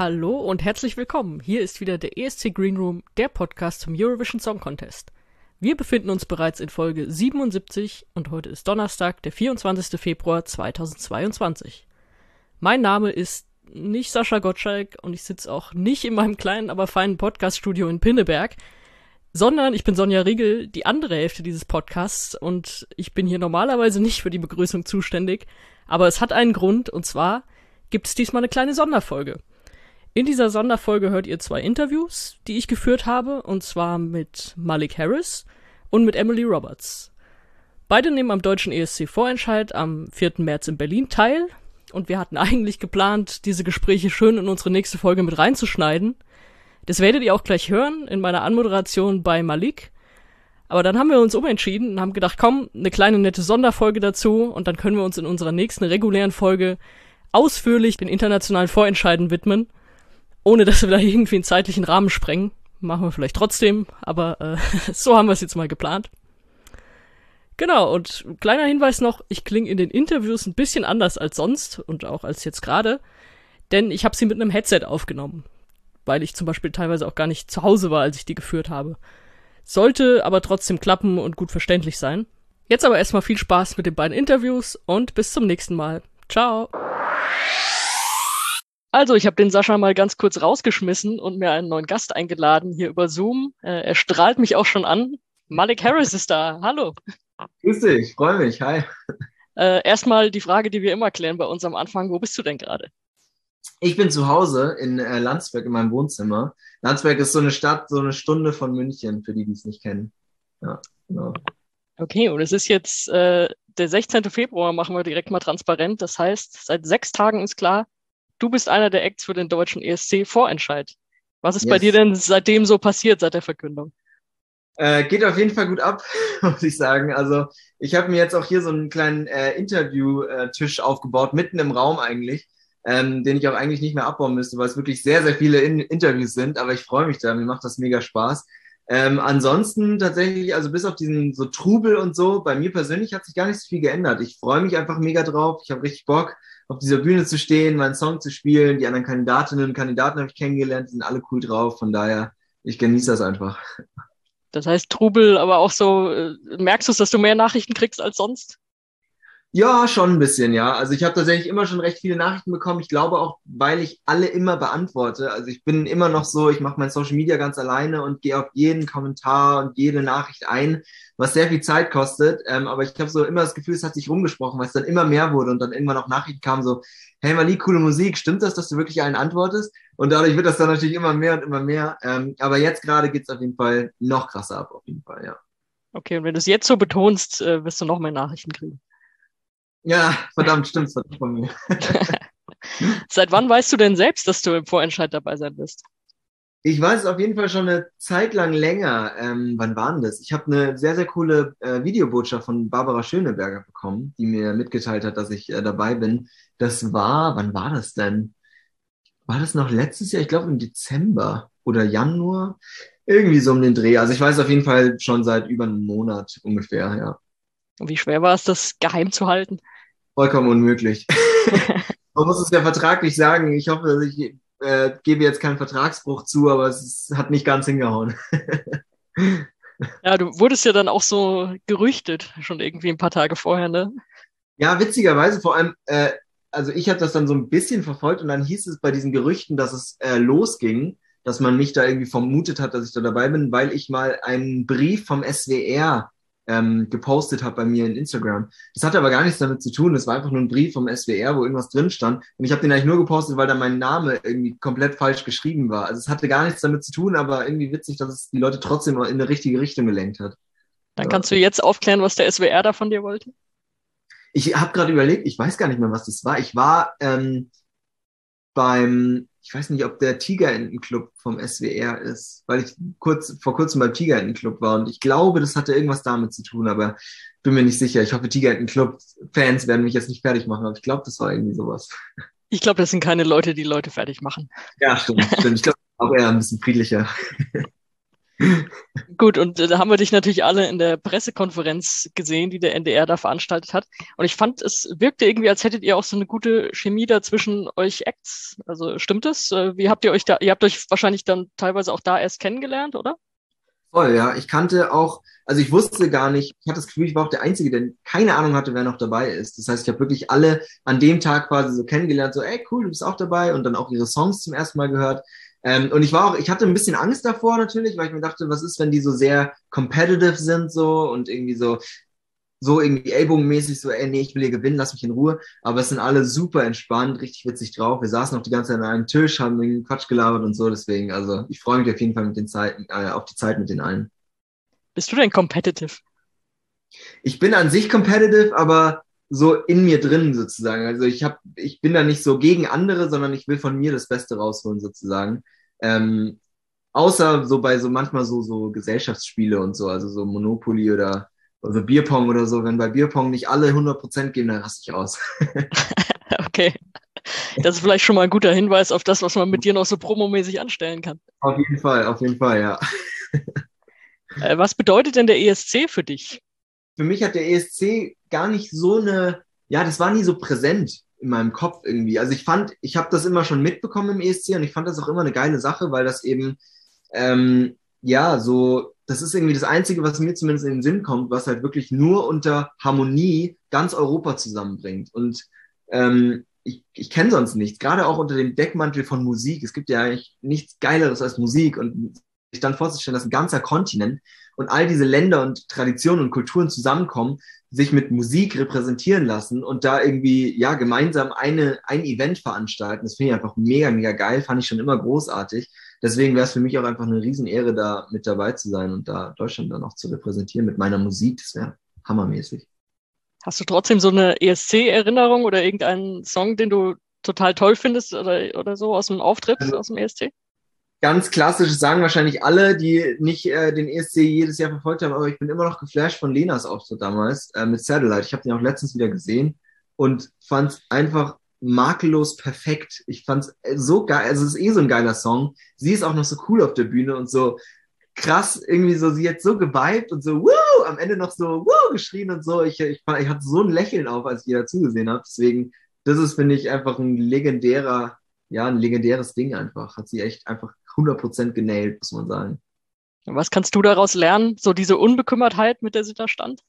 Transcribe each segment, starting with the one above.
Hallo und herzlich willkommen. Hier ist wieder der ESC Green Room, der Podcast zum Eurovision Song Contest. Wir befinden uns bereits in Folge 77 und heute ist Donnerstag, der 24. Februar 2022. Mein Name ist nicht Sascha Gottschalk und ich sitze auch nicht in meinem kleinen, aber feinen Podcaststudio in Pinneberg, sondern ich bin Sonja Riegel, die andere Hälfte dieses Podcasts und ich bin hier normalerweise nicht für die Begrüßung zuständig, aber es hat einen Grund und zwar gibt es diesmal eine kleine Sonderfolge. In dieser Sonderfolge hört ihr zwei Interviews, die ich geführt habe, und zwar mit Malik Harris und mit Emily Roberts. Beide nehmen am deutschen ESC-Vorentscheid am 4. März in Berlin teil und wir hatten eigentlich geplant, diese Gespräche schön in unsere nächste Folge mit reinzuschneiden. Das werdet ihr auch gleich hören in meiner Anmoderation bei Malik. Aber dann haben wir uns umentschieden und haben gedacht, komm, eine kleine nette Sonderfolge dazu und dann können wir uns in unserer nächsten regulären Folge ausführlich den internationalen Vorentscheiden widmen ohne dass wir da irgendwie einen zeitlichen Rahmen sprengen. Machen wir vielleicht trotzdem, aber äh, so haben wir es jetzt mal geplant. Genau, und kleiner Hinweis noch, ich klinge in den Interviews ein bisschen anders als sonst und auch als jetzt gerade, denn ich habe sie mit einem Headset aufgenommen, weil ich zum Beispiel teilweise auch gar nicht zu Hause war, als ich die geführt habe. Sollte aber trotzdem klappen und gut verständlich sein. Jetzt aber erstmal viel Spaß mit den beiden Interviews und bis zum nächsten Mal. Ciao! Also, ich habe den Sascha mal ganz kurz rausgeschmissen und mir einen neuen Gast eingeladen hier über Zoom. Äh, er strahlt mich auch schon an. Malik Harris ist da. Hallo. Grüß dich, freue mich. Hi. Äh, erstmal die Frage, die wir immer klären bei uns am Anfang. Wo bist du denn gerade? Ich bin zu Hause in äh, Landsberg in meinem Wohnzimmer. Landsberg ist so eine Stadt, so eine Stunde von München, für die, die es nicht kennen. Ja, genau. Okay, und es ist jetzt äh, der 16. Februar, machen wir direkt mal transparent. Das heißt, seit sechs Tagen ist klar, du bist einer der Acts für den deutschen ESC-Vorentscheid. Was ist yes. bei dir denn seitdem so passiert, seit der Verkündung? Äh, geht auf jeden Fall gut ab, muss ich sagen. Also ich habe mir jetzt auch hier so einen kleinen äh, Interview-Tisch aufgebaut, mitten im Raum eigentlich, ähm, den ich auch eigentlich nicht mehr abbauen müsste, weil es wirklich sehr, sehr viele In Interviews sind. Aber ich freue mich da, mir macht das mega Spaß. Ähm, ansonsten tatsächlich, also bis auf diesen so Trubel und so, bei mir persönlich hat sich gar nicht so viel geändert. Ich freue mich einfach mega drauf. Ich habe richtig Bock auf dieser Bühne zu stehen, meinen Song zu spielen. Die anderen Kandidatinnen und Kandidaten habe ich kennengelernt, sind alle cool drauf. Von daher, ich genieße das einfach. Das heißt Trubel, aber auch so, äh, merkst du es, dass du mehr Nachrichten kriegst als sonst? Ja, schon ein bisschen, ja. Also ich habe tatsächlich immer schon recht viele Nachrichten bekommen. Ich glaube auch, weil ich alle immer beantworte. Also ich bin immer noch so, ich mache mein Social Media ganz alleine und gehe auf jeden Kommentar und jede Nachricht ein, was sehr viel Zeit kostet. Ähm, aber ich habe so immer das Gefühl, es hat sich rumgesprochen, weil es dann immer mehr wurde und dann irgendwann auch Nachrichten kamen so, hey Mali, coole Musik, stimmt das, dass du wirklich allen antwortest? Und dadurch wird das dann natürlich immer mehr und immer mehr. Ähm, aber jetzt gerade geht's auf jeden Fall noch krasser ab, auf jeden Fall, ja. Okay, und wenn du es jetzt so betonst, äh, wirst du noch mehr Nachrichten kriegen. Ja, verdammt, stimmt von mir. Seit wann weißt du denn selbst, dass du im Vorentscheid dabei sein wirst? Ich weiß es auf jeden Fall schon eine Zeit lang länger. Ähm, wann war denn das? Ich habe eine sehr, sehr coole äh, Videobotschaft von Barbara Schöneberger bekommen, die mir mitgeteilt hat, dass ich äh, dabei bin. Das war, wann war das denn? War das noch letztes Jahr? Ich glaube im Dezember oder Januar. Irgendwie so um den Dreh. Also ich weiß auf jeden Fall schon seit über einem Monat ungefähr, ja. Und wie schwer war es, das geheim zu halten? Vollkommen unmöglich. Man muss es ja vertraglich sagen. Ich hoffe, ich äh, gebe jetzt keinen Vertragsbruch zu, aber es hat nicht ganz hingehauen. ja, du wurdest ja dann auch so gerüchtet, schon irgendwie ein paar Tage vorher, ne? Ja, witzigerweise vor allem, äh, also ich habe das dann so ein bisschen verfolgt und dann hieß es bei diesen Gerüchten, dass es äh, losging, dass man mich da irgendwie vermutet hat, dass ich da dabei bin, weil ich mal einen Brief vom SWR ähm, gepostet habe bei mir in Instagram. Das hatte aber gar nichts damit zu tun. Das war einfach nur ein Brief vom SWR, wo irgendwas drin stand. Und ich habe den eigentlich nur gepostet, weil da mein Name irgendwie komplett falsch geschrieben war. Also es hatte gar nichts damit zu tun, aber irgendwie witzig, dass es die Leute trotzdem in eine richtige Richtung gelenkt hat. Dann kannst du jetzt aufklären, was der SWR da von dir wollte? Ich habe gerade überlegt, ich weiß gar nicht mehr, was das war. Ich war ähm, beim ich weiß nicht, ob der Tigerentenclub vom SWR ist, weil ich kurz, vor kurzem beim Tigerentenclub war und ich glaube, das hatte irgendwas damit zu tun, aber bin mir nicht sicher. Ich hoffe, Tigerentenclub-Fans werden mich jetzt nicht fertig machen, aber ich glaube, das war irgendwie sowas. Ich glaube, das sind keine Leute, die Leute fertig machen. Ja, stimmt, stimmt. Ich glaube, auch eher ein bisschen friedlicher. Gut, und äh, da haben wir dich natürlich alle in der Pressekonferenz gesehen, die der NDR da veranstaltet hat. Und ich fand, es wirkte irgendwie, als hättet ihr auch so eine gute Chemie da zwischen euch Acts. Also stimmt es? Äh, wie habt ihr euch da, ihr habt euch wahrscheinlich dann teilweise auch da erst kennengelernt, oder? Voll, ja. Ich kannte auch, also ich wusste gar nicht, ich hatte das Gefühl, ich war auch der Einzige, der keine Ahnung hatte, wer noch dabei ist. Das heißt, ich habe wirklich alle an dem Tag quasi so kennengelernt, so, ey, cool, du bist auch dabei und dann auch ihre Songs zum ersten Mal gehört. Ähm, und ich war auch, ich hatte ein bisschen Angst davor natürlich, weil ich mir dachte, was ist, wenn die so sehr competitive sind so und irgendwie so, so irgendwie ellbogenmäßig so, ey, nee, ich will hier gewinnen, lass mich in Ruhe. Aber es sind alle super entspannt, richtig witzig drauf. Wir saßen auch die ganze Zeit an einem Tisch, haben den Quatsch gelabert und so. Deswegen, also ich freue mich auf jeden Fall mit den Zeiten, äh, auf die Zeit mit den allen. Bist du denn competitive? Ich bin an sich competitive, aber so in mir drin sozusagen. Also ich habe, ich bin da nicht so gegen andere, sondern ich will von mir das Beste rausholen sozusagen. Ähm, außer so bei so manchmal so so Gesellschaftsspiele und so, also so Monopoly oder also Bierpong oder so. Wenn bei Bierpong nicht alle 100% geben, dann raste ich aus. okay. Das ist vielleicht schon mal ein guter Hinweis auf das, was man mit dir noch so promomäßig anstellen kann. Auf jeden Fall, auf jeden Fall, ja. Äh, was bedeutet denn der ESC für dich? Für mich hat der ESC gar nicht so eine, ja, das war nie so präsent in meinem Kopf irgendwie. Also ich fand, ich habe das immer schon mitbekommen im ESC und ich fand das auch immer eine geile Sache, weil das eben, ähm, ja, so, das ist irgendwie das Einzige, was mir zumindest in den Sinn kommt, was halt wirklich nur unter Harmonie ganz Europa zusammenbringt. Und ähm, ich, ich kenne sonst nichts, gerade auch unter dem Deckmantel von Musik. Es gibt ja eigentlich nichts Geileres als Musik und sich dann vorzustellen, dass ein ganzer Kontinent und all diese Länder und Traditionen und Kulturen zusammenkommen, sich mit Musik repräsentieren lassen und da irgendwie ja gemeinsam eine, ein Event veranstalten. Das finde ich einfach mega, mega geil, fand ich schon immer großartig. Deswegen wäre es für mich auch einfach eine Riesenehre, da mit dabei zu sein und da Deutschland dann auch zu repräsentieren mit meiner Musik. Das wäre hammermäßig. Hast du trotzdem so eine ESC-Erinnerung oder irgendeinen Song, den du total toll findest oder, oder so aus dem Auftritt, also, aus dem ESC? Ganz klassisch sagen wahrscheinlich alle, die nicht äh, den ESC jedes Jahr verfolgt haben, aber ich bin immer noch geflasht von Lenas Auftritt damals äh, mit Satellite. Ich habe den auch letztens wieder gesehen und fand es einfach makellos perfekt. Ich fand es so geil, also es ist eh so ein geiler Song. Sie ist auch noch so cool auf der Bühne und so krass irgendwie so, sie hat so geweibt und so, wuh, am Ende noch so, wuh, geschrien und so. Ich, ich, ich hatte so ein Lächeln auf, als ich ihr zugesehen habe. Deswegen, das ist, finde ich, einfach ein legendärer, ja, ein legendäres Ding einfach. Hat sie echt einfach 100% genäht, muss man sagen. Was kannst du daraus lernen? So diese Unbekümmertheit, mit der sie da stand?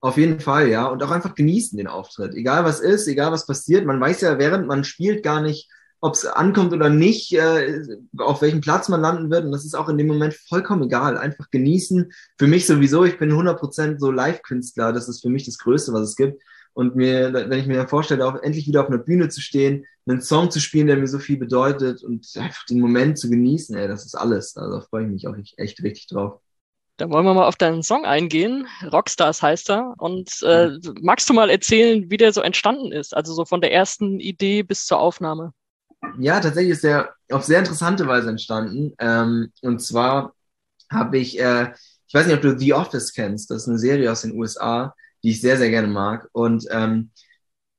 Auf jeden Fall, ja. Und auch einfach genießen den Auftritt. Egal was ist, egal was passiert. Man weiß ja, während man spielt, gar nicht, ob es ankommt oder nicht, äh, auf welchem Platz man landen wird. Und das ist auch in dem Moment vollkommen egal. Einfach genießen. Für mich sowieso, ich bin 100% so Live-Künstler. Das ist für mich das Größte, was es gibt. Und mir, wenn ich mir vorstelle, auch endlich wieder auf einer Bühne zu stehen, einen Song zu spielen, der mir so viel bedeutet und einfach den Moment zu genießen, ey, das ist alles. Also da freue ich mich auch echt richtig drauf. Dann wollen wir mal auf deinen Song eingehen. Rockstars heißt er. Und äh, magst du mal erzählen, wie der so entstanden ist? Also so von der ersten Idee bis zur Aufnahme. Ja, tatsächlich ist der auf sehr interessante Weise entstanden. Ähm, und zwar habe ich, äh, ich weiß nicht, ob du The Office kennst. Das ist eine Serie aus den USA die ich sehr, sehr gerne mag. Und ähm,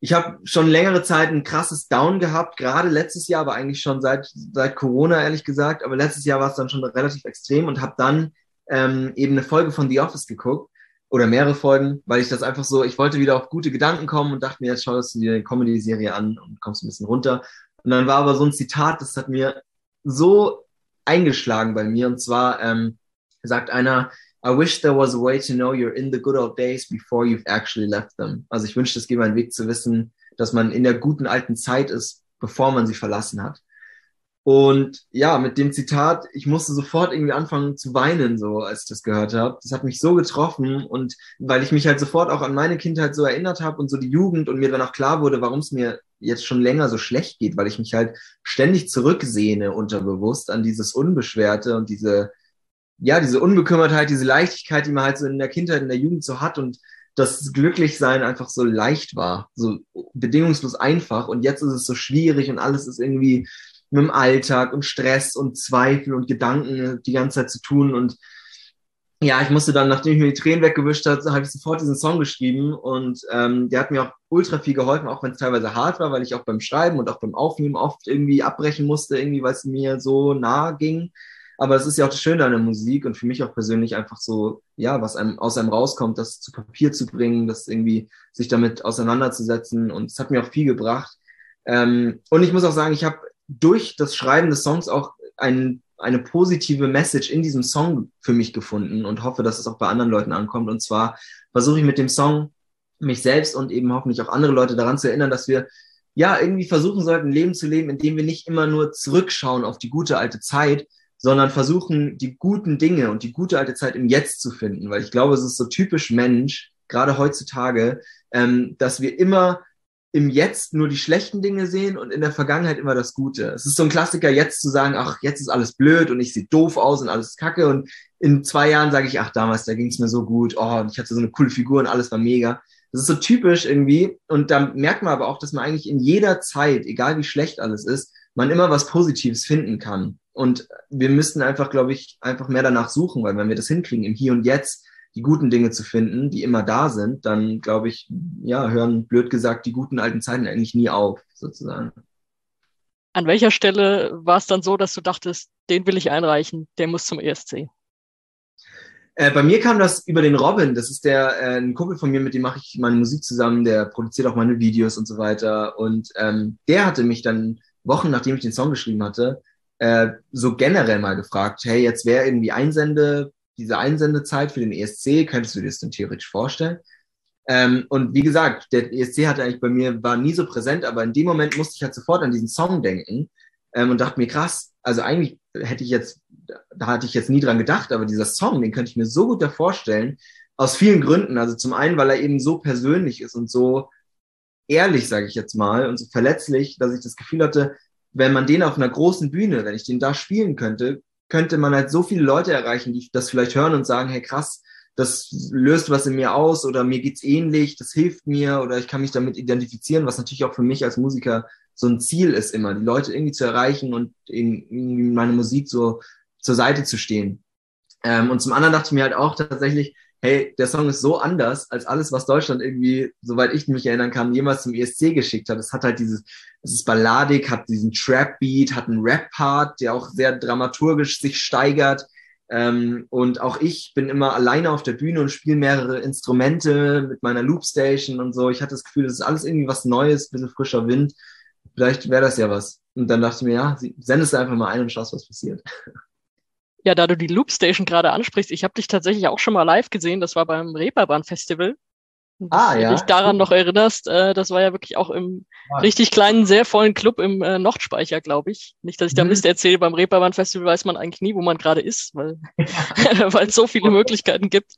ich habe schon längere Zeit ein krasses Down gehabt, gerade letztes Jahr, aber eigentlich schon seit, seit Corona, ehrlich gesagt. Aber letztes Jahr war es dann schon relativ extrem und habe dann ähm, eben eine Folge von The Office geguckt oder mehrere Folgen, weil ich das einfach so, ich wollte wieder auf gute Gedanken kommen und dachte mir, jetzt schaust du dir eine Comedy-Serie an und kommst ein bisschen runter. Und dann war aber so ein Zitat, das hat mir so eingeschlagen bei mir. Und zwar ähm, sagt einer, I wish there was a way to know you're in the good old days before you've actually left them. Also ich wünschte, es gäbe einen Weg zu wissen, dass man in der guten alten Zeit ist, bevor man sie verlassen hat. Und ja, mit dem Zitat, ich musste sofort irgendwie anfangen zu weinen, so als ich das gehört habe. Das hat mich so getroffen und weil ich mich halt sofort auch an meine Kindheit so erinnert habe und so die Jugend und mir dann auch klar wurde, warum es mir jetzt schon länger so schlecht geht, weil ich mich halt ständig zurücksehne unterbewusst an dieses Unbeschwerte und diese ja, diese Unbekümmertheit, diese Leichtigkeit, die man halt so in der Kindheit, in der Jugend so hat und das Glücklichsein einfach so leicht war, so bedingungslos einfach und jetzt ist es so schwierig und alles ist irgendwie mit dem Alltag und Stress und Zweifel und Gedanken die ganze Zeit zu tun und ja, ich musste dann, nachdem ich mir die Tränen weggewischt habe, habe ich sofort diesen Song geschrieben und ähm, der hat mir auch ultra viel geholfen, auch wenn es teilweise hart war, weil ich auch beim Schreiben und auch beim Aufnehmen oft irgendwie abbrechen musste, irgendwie, weil es mir so nah ging. Aber es ist ja auch das Schöne an der Musik und für mich auch persönlich einfach so, ja, was einem aus einem rauskommt, das zu Papier zu bringen, das irgendwie sich damit auseinanderzusetzen. Und es hat mir auch viel gebracht. Ähm, und ich muss auch sagen, ich habe durch das Schreiben des Songs auch ein, eine positive Message in diesem Song für mich gefunden und hoffe, dass es auch bei anderen Leuten ankommt. Und zwar versuche ich mit dem Song mich selbst und eben hoffentlich auch andere Leute daran zu erinnern, dass wir ja irgendwie versuchen sollten, Leben zu leben, in dem wir nicht immer nur zurückschauen auf die gute alte Zeit, sondern versuchen, die guten Dinge und die gute alte Zeit im Jetzt zu finden. Weil ich glaube, es ist so typisch Mensch, gerade heutzutage, ähm, dass wir immer im Jetzt nur die schlechten Dinge sehen und in der Vergangenheit immer das Gute. Es ist so ein Klassiker, jetzt zu sagen, ach, jetzt ist alles blöd und ich sehe doof aus und alles ist kacke. Und in zwei Jahren sage ich, ach, damals, da ging es mir so gut, oh, ich hatte so eine coole Figur und alles war mega. Das ist so typisch irgendwie. Und da merkt man aber auch, dass man eigentlich in jeder Zeit, egal wie schlecht alles ist, man immer was Positives finden kann. Und wir müssten einfach, glaube ich, einfach mehr danach suchen, weil wenn wir das hinkriegen, im Hier und Jetzt die guten Dinge zu finden, die immer da sind, dann glaube ich, ja, hören blöd gesagt die guten alten Zeiten eigentlich nie auf, sozusagen. An welcher Stelle war es dann so, dass du dachtest, den will ich einreichen, der muss zum ESC? Äh, bei mir kam das über den Robin. Das ist der äh, ein Kumpel von mir, mit dem mache ich meine Musik zusammen. Der produziert auch meine Videos und so weiter. Und ähm, der hatte mich dann Wochen nachdem ich den Song geschrieben hatte, äh, so generell mal gefragt: Hey, jetzt wäre irgendwie Einsende diese Einsendezeit für den ESC. Könntest du dir das denn theoretisch vorstellen? Ähm, und wie gesagt, der ESC hatte eigentlich bei mir war nie so präsent, aber in dem Moment musste ich halt sofort an diesen Song denken ähm, und dachte mir krass. Also eigentlich hätte ich jetzt da hatte ich jetzt nie dran gedacht, aber dieser Song, den könnte ich mir so gut da vorstellen, aus vielen Gründen. Also zum einen, weil er eben so persönlich ist und so ehrlich, sage ich jetzt mal, und so verletzlich, dass ich das Gefühl hatte, wenn man den auf einer großen Bühne, wenn ich den da spielen könnte, könnte man halt so viele Leute erreichen, die das vielleicht hören und sagen, hey krass, das löst was in mir aus oder mir geht's ähnlich, das hilft mir oder ich kann mich damit identifizieren, was natürlich auch für mich als Musiker so ein Ziel ist immer, die Leute irgendwie zu erreichen und irgendwie meine Musik so zur Seite zu stehen. Ähm, und zum anderen dachte ich mir halt auch tatsächlich, hey, der Song ist so anders als alles, was Deutschland irgendwie, soweit ich mich erinnern kann, jemals zum ESC geschickt hat. Es hat halt dieses, es ist balladig, hat diesen Trap-Beat, hat einen Rap-Part, der auch sehr dramaturgisch sich steigert. Ähm, und auch ich bin immer alleine auf der Bühne und spiele mehrere Instrumente mit meiner Loopstation und so. Ich hatte das Gefühl, das ist alles irgendwie was Neues, bisschen frischer Wind. Vielleicht wäre das ja was. Und dann dachte ich mir, ja, sendest du einfach mal ein und schaust, was passiert. Ja, da du die Loopstation gerade ansprichst, ich habe dich tatsächlich auch schon mal live gesehen. Das war beim Reeperbahn Festival. Ah, ja. Wenn du dich daran noch erinnerst, äh, das war ja wirklich auch im ah. richtig kleinen, sehr vollen Club im äh, Nordspeicher, glaube ich. Nicht, dass ich da mhm. Mist erzähle, beim Reeperbahn Festival weiß man eigentlich nie, wo man gerade ist, weil weil es so viele Möglichkeiten gibt.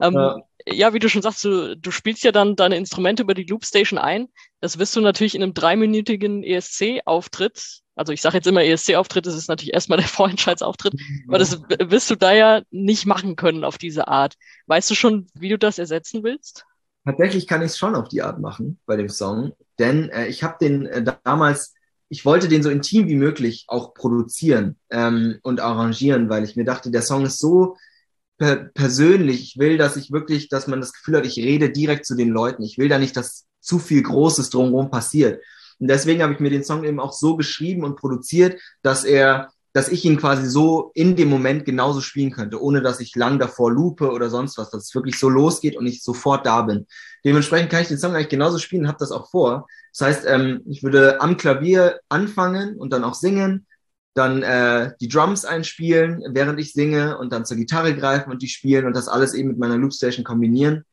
Ähm, ja. Ja. wie du schon sagst, du, du spielst ja dann deine Instrumente über die Loopstation ein. Das wirst du natürlich in einem dreiminütigen ESC-Auftritt, also ich sage jetzt immer ESC-Auftritt, das ist natürlich erstmal der Vorentscheidsauftritt, mhm. aber das wirst du da ja nicht machen können auf diese Art. Weißt du schon, wie du das ersetzen willst? Tatsächlich kann ich es schon auf die Art machen bei dem Song, denn äh, ich habe den äh, damals, ich wollte den so intim wie möglich auch produzieren ähm, und arrangieren, weil ich mir dachte, der Song ist so per persönlich. Ich will, dass ich wirklich, dass man das Gefühl hat, ich rede direkt zu den Leuten. Ich will da nicht, dass zu viel Großes drumherum passiert. Und deswegen habe ich mir den Song eben auch so geschrieben und produziert, dass er, dass ich ihn quasi so in dem Moment genauso spielen könnte, ohne dass ich lang davor lupe oder sonst was, dass es wirklich so losgeht und ich sofort da bin. Dementsprechend kann ich den Song eigentlich genauso spielen, habe das auch vor. Das heißt, ähm, ich würde am Klavier anfangen und dann auch singen dann äh, die Drums einspielen, während ich singe und dann zur Gitarre greifen und die spielen und das alles eben mit meiner Loopstation kombinieren.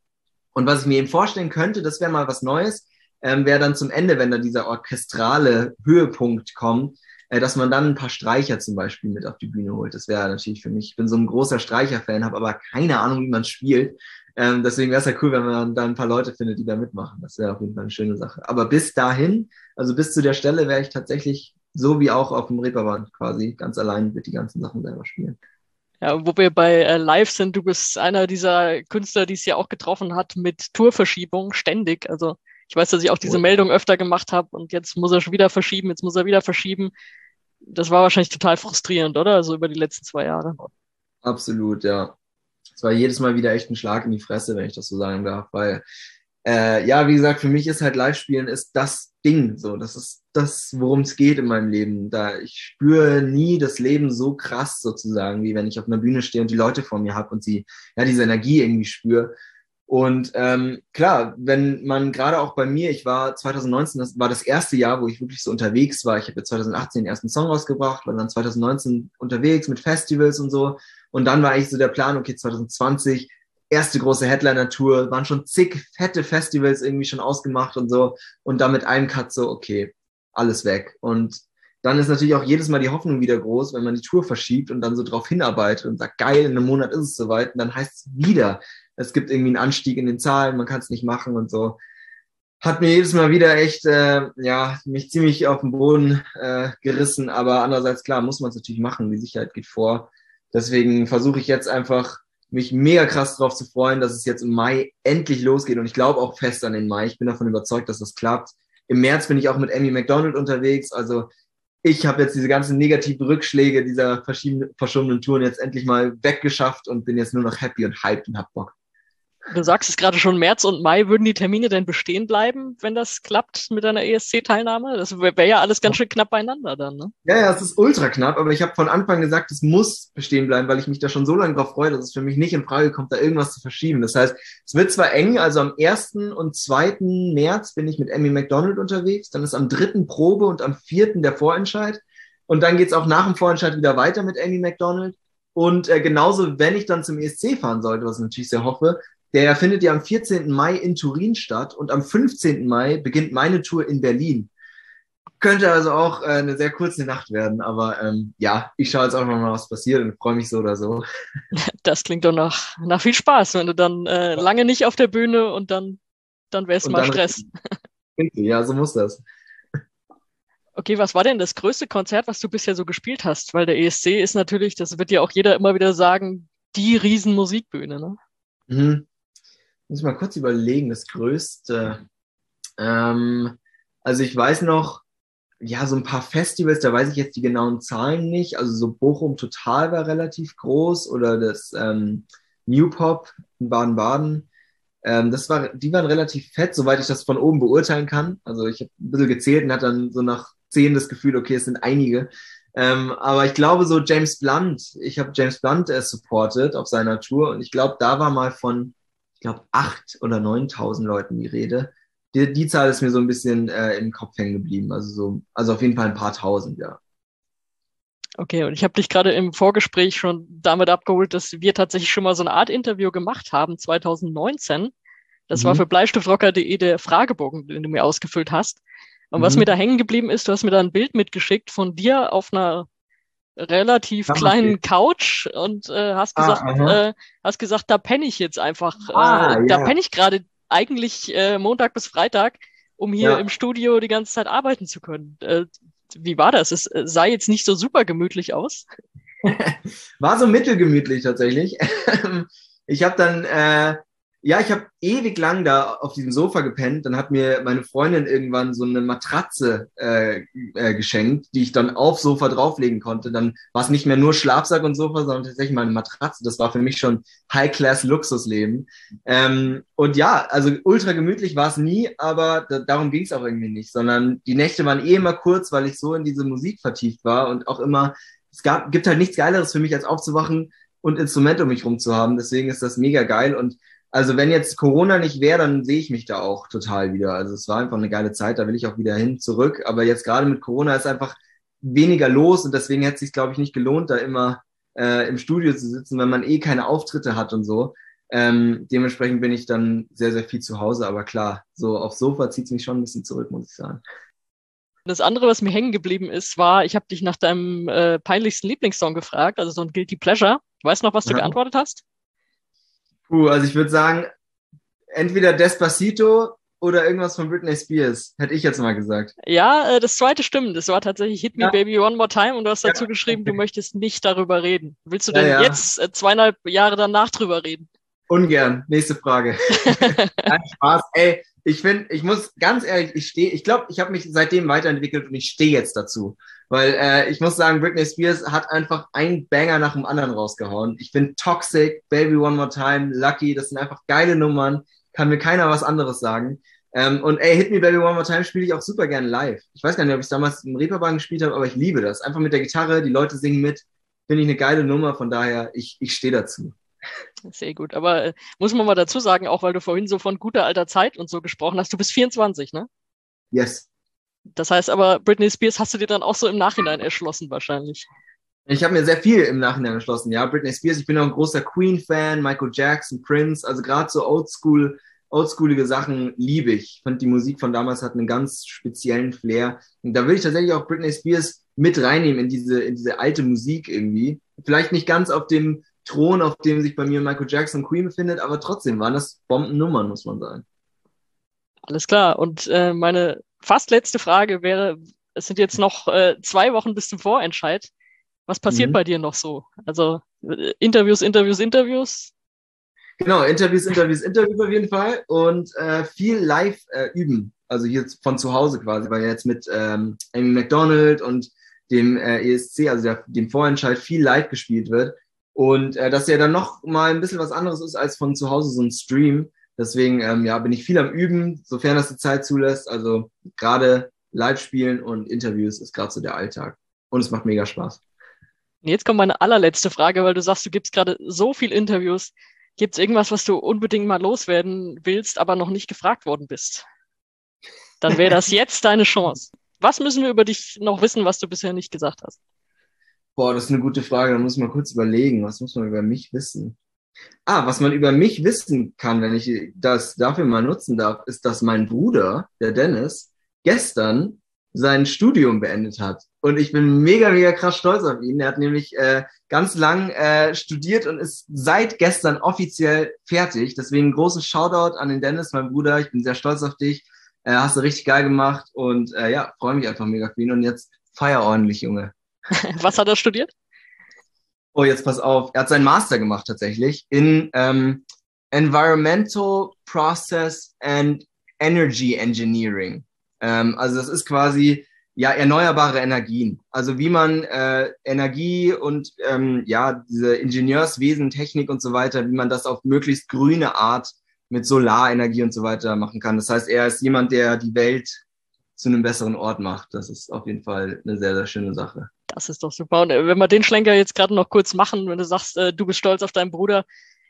Und was ich mir eben vorstellen könnte, das wäre mal was Neues, ähm, wäre dann zum Ende, wenn dann dieser orchestrale Höhepunkt kommt, äh, dass man dann ein paar Streicher zum Beispiel mit auf die Bühne holt. Das wäre natürlich für mich, ich bin so ein großer Streicher-Fan, habe aber keine Ahnung, wie man spielt. Ähm, deswegen wäre es ja cool, wenn man dann ein paar Leute findet, die da mitmachen. Das wäre auf jeden Fall eine schöne Sache. Aber bis dahin, also bis zu der Stelle, wäre ich tatsächlich so wie auch auf dem Reeperbahn quasi ganz allein mit die ganzen Sachen selber spielen. Ja, wo wir bei äh, Live sind, du bist einer dieser Künstler, die es ja auch getroffen hat mit Tourverschiebung ständig. Also ich weiß, dass ich auch diese Meldung öfter gemacht habe und jetzt muss er schon wieder verschieben, jetzt muss er wieder verschieben. Das war wahrscheinlich total frustrierend, oder? Also über die letzten zwei Jahre. Absolut, ja. Es war jedes Mal wieder echt ein Schlag in die Fresse, wenn ich das so sagen darf, weil äh, ja, wie gesagt, für mich ist halt Live-Spielen ist das Ding. So, das ist das, worum es geht in meinem Leben. Da ich spüre nie das Leben so krass sozusagen, wie wenn ich auf einer Bühne stehe und die Leute vor mir habe und sie ja diese Energie irgendwie spüre. Und ähm, klar, wenn man gerade auch bei mir, ich war 2019, das war das erste Jahr, wo ich wirklich so unterwegs war. Ich habe 2018 den ersten Song rausgebracht, war dann 2019 unterwegs mit Festivals und so. Und dann war eigentlich so der Plan, okay, 2020 erste große Headliner-Tour, waren schon zig fette Festivals irgendwie schon ausgemacht und so. Und dann mit einem Cut so, okay, alles weg. Und dann ist natürlich auch jedes Mal die Hoffnung wieder groß, wenn man die Tour verschiebt und dann so drauf hinarbeitet und sagt, geil, in einem Monat ist es soweit. Und dann heißt es wieder, es gibt irgendwie einen Anstieg in den Zahlen, man kann es nicht machen und so. Hat mir jedes Mal wieder echt, äh, ja, mich ziemlich auf den Boden äh, gerissen. Aber andererseits, klar, muss man es natürlich machen. Die Sicherheit geht vor. Deswegen versuche ich jetzt einfach mich mega krass darauf zu freuen, dass es jetzt im Mai endlich losgeht. Und ich glaube auch fest an den Mai. Ich bin davon überzeugt, dass das klappt. Im März bin ich auch mit Amy McDonald unterwegs. Also ich habe jetzt diese ganzen negativen Rückschläge dieser verschobenen Touren jetzt endlich mal weggeschafft und bin jetzt nur noch happy und hyped und hab Bock. Du sagst es gerade schon, März und Mai, würden die Termine denn bestehen bleiben, wenn das klappt mit deiner ESC-Teilnahme? Das wäre ja alles ganz schön knapp beieinander dann, ne? Ja, ja, es ist ultra knapp, aber ich habe von Anfang gesagt, es muss bestehen bleiben, weil ich mich da schon so lange drauf freue, dass es für mich nicht in Frage kommt, da irgendwas zu verschieben. Das heißt, es wird zwar eng, also am 1. und 2. März bin ich mit Emmy McDonald unterwegs, dann ist am 3. Probe und am 4. der Vorentscheid. Und dann geht's auch nach dem Vorentscheid wieder weiter mit Emmy McDonald. Und äh, genauso, wenn ich dann zum ESC fahren sollte, was ich natürlich sehr hoffe, der findet ja am 14. Mai in Turin statt und am 15. Mai beginnt meine Tour in Berlin. Könnte also auch äh, eine sehr kurze Nacht werden, aber ähm, ja, ich schaue jetzt auch mal, was passiert und freue mich so oder so. Das klingt doch nach, nach viel Spaß, wenn du dann äh, lange nicht auf der Bühne und dann, dann wäre es mal Stress. Ja, so muss das. Okay, was war denn das größte Konzert, was du bisher so gespielt hast? Weil der ESC ist natürlich, das wird ja auch jeder immer wieder sagen, die Riesenmusikbühne, ne? Mhm muss mal kurz überlegen, das Größte. Ähm, also ich weiß noch, ja, so ein paar Festivals, da weiß ich jetzt die genauen Zahlen nicht. Also so Bochum Total war relativ groß oder das ähm, New Pop in Baden-Baden. Ähm, das war, die waren relativ fett, soweit ich das von oben beurteilen kann. Also ich habe ein bisschen gezählt und hatte dann so nach zehn das Gefühl, okay, es sind einige. Ähm, aber ich glaube so James Blunt, ich habe James Blunt äh, supported auf seiner Tour und ich glaube, da war mal von ich glaube, acht oder neuntausend Leuten die Rede. Die, die Zahl ist mir so ein bisschen äh, im Kopf hängen geblieben. Also so, also auf jeden Fall ein paar tausend, ja. Okay, und ich habe dich gerade im Vorgespräch schon damit abgeholt, dass wir tatsächlich schon mal so eine Art Interview gemacht haben, 2019. Das mhm. war für bleistiftrocker.de der Fragebogen, den du mir ausgefüllt hast. Und mhm. was mir da hängen geblieben ist, du hast mir da ein Bild mitgeschickt von dir auf einer relativ kleinen. Couch und äh, hast ah, gesagt, ah, äh, hast gesagt, da penne ich jetzt einfach. Ah, äh, ja. Da penne ich gerade eigentlich äh, Montag bis Freitag, um hier ja. im Studio die ganze Zeit arbeiten zu können. Äh, wie war das? Es äh, sah jetzt nicht so super gemütlich aus. War so mittelgemütlich tatsächlich. ich habe dann äh, ja, ich habe ewig lang da auf diesem Sofa gepennt. Dann hat mir meine Freundin irgendwann so eine Matratze äh, äh, geschenkt, die ich dann aufs Sofa drauflegen konnte. Dann war es nicht mehr nur Schlafsack und Sofa, sondern tatsächlich meine Matratze. Das war für mich schon High-Class-Luxusleben. Ähm, und ja, also ultra gemütlich war es nie, aber da, darum ging es auch irgendwie nicht, sondern die Nächte waren eh immer kurz, weil ich so in diese Musik vertieft war und auch immer, es gab, gibt halt nichts Geileres für mich, als aufzuwachen und Instrumente um mich rum zu haben. Deswegen ist das mega geil und also wenn jetzt Corona nicht wäre, dann sehe ich mich da auch total wieder. Also es war einfach eine geile Zeit, da will ich auch wieder hin zurück. Aber jetzt gerade mit Corona ist einfach weniger los und deswegen hätte es sich, glaube ich, nicht gelohnt, da immer äh, im Studio zu sitzen, wenn man eh keine Auftritte hat und so. Ähm, dementsprechend bin ich dann sehr, sehr viel zu Hause. Aber klar, so aufs Sofa zieht es mich schon ein bisschen zurück, muss ich sagen. Das andere, was mir hängen geblieben ist, war, ich habe dich nach deinem äh, peinlichsten Lieblingssong gefragt, also so ein Guilty Pleasure. Weißt du noch, was du ja. geantwortet hast? Puh, also ich würde sagen, entweder Despacito oder irgendwas von Britney Spears, hätte ich jetzt mal gesagt. Ja, äh, das zweite stimmt. Das war tatsächlich Hit Me ja. Baby One More Time und du hast dazu ja. geschrieben, du möchtest nicht darüber reden. Willst du denn ja, jetzt äh, zweieinhalb Jahre danach drüber reden? Ungern. Nächste Frage. Nein, Spaß. Ey, ich finde, ich muss ganz ehrlich, ich stehe, ich glaube, ich habe mich seitdem weiterentwickelt und ich stehe jetzt dazu. Weil äh, ich muss sagen, Britney Spears hat einfach einen Banger nach dem anderen rausgehauen. Ich finde Toxic, Baby One More Time, Lucky, das sind einfach geile Nummern. kann mir keiner was anderes sagen. Ähm, und ey, Hit Me Baby One More Time spiele ich auch super gerne live. Ich weiß gar nicht, ob ich es damals im Reeperbahn gespielt habe, aber ich liebe das. Einfach mit der Gitarre, die Leute singen mit. Finde ich eine geile Nummer, von daher, ich, ich stehe dazu. Sehr gut. Aber äh, muss man mal dazu sagen, auch weil du vorhin so von guter alter Zeit und so gesprochen hast, du bist 24, ne? Yes. Das heißt aber, Britney Spears hast du dir dann auch so im Nachhinein erschlossen wahrscheinlich. Ich habe mir sehr viel im Nachhinein erschlossen, ja. Britney Spears, ich bin auch ein großer Queen-Fan, Michael Jackson, Prince, also gerade so oldschool, oldschoolige Sachen liebe ich. Ich fand die Musik von damals hat einen ganz speziellen Flair. Und da würde ich tatsächlich auch Britney Spears mit reinnehmen in diese, in diese alte Musik irgendwie. Vielleicht nicht ganz auf dem Thron, auf dem sich bei mir Michael Jackson Queen befindet, aber trotzdem waren das Bombennummern, muss man sagen. Alles klar. Und äh, meine fast letzte Frage wäre, es sind jetzt noch äh, zwei Wochen bis zum Vorentscheid. Was passiert mhm. bei dir noch so? Also äh, Interviews, Interviews, Interviews? Genau, Interviews, Interviews, Interviews auf jeden Fall und äh, viel live äh, üben. Also hier von zu Hause quasi, weil jetzt mit ähm, Amy McDonald und dem äh, ESC, also der, dem Vorentscheid, viel live gespielt wird. Und äh, dass ja dann noch mal ein bisschen was anderes ist als von zu Hause so ein Stream. Deswegen ähm, ja, bin ich viel am Üben, sofern das die Zeit zulässt. Also gerade Live-Spielen und Interviews ist gerade so der Alltag. Und es macht mega Spaß. Jetzt kommt meine allerletzte Frage, weil du sagst, du gibst gerade so viel Interviews. Gibt es irgendwas, was du unbedingt mal loswerden willst, aber noch nicht gefragt worden bist? Dann wäre das jetzt deine Chance. Was müssen wir über dich noch wissen, was du bisher nicht gesagt hast? Boah, das ist eine gute Frage. Da muss man kurz überlegen. Was muss man über mich wissen? Ah, was man über mich wissen kann, wenn ich das dafür mal nutzen darf, ist, dass mein Bruder, der Dennis, gestern sein Studium beendet hat. Und ich bin mega, mega krass stolz auf ihn. Er hat nämlich äh, ganz lang äh, studiert und ist seit gestern offiziell fertig. Deswegen großen Shoutout an den Dennis, mein Bruder. Ich bin sehr stolz auf dich. Äh, hast du richtig geil gemacht und äh, ja, freue mich einfach mega für ihn. Und jetzt feier ordentlich, Junge. Was hat er studiert? Oh, jetzt pass auf. Er hat seinen Master gemacht tatsächlich in ähm, Environmental Process and Energy Engineering. Ähm, also das ist quasi ja erneuerbare Energien. Also wie man äh, Energie und ähm, ja diese Ingenieurswesen, Technik und so weiter, wie man das auf möglichst grüne Art mit Solarenergie und so weiter machen kann. Das heißt, er ist jemand, der die Welt zu einem besseren Ort macht. Das ist auf jeden Fall eine sehr, sehr schöne Sache. Das ist doch super. Und äh, wenn wir den Schlenker jetzt gerade noch kurz machen, wenn du sagst, äh, du bist stolz auf deinen Bruder,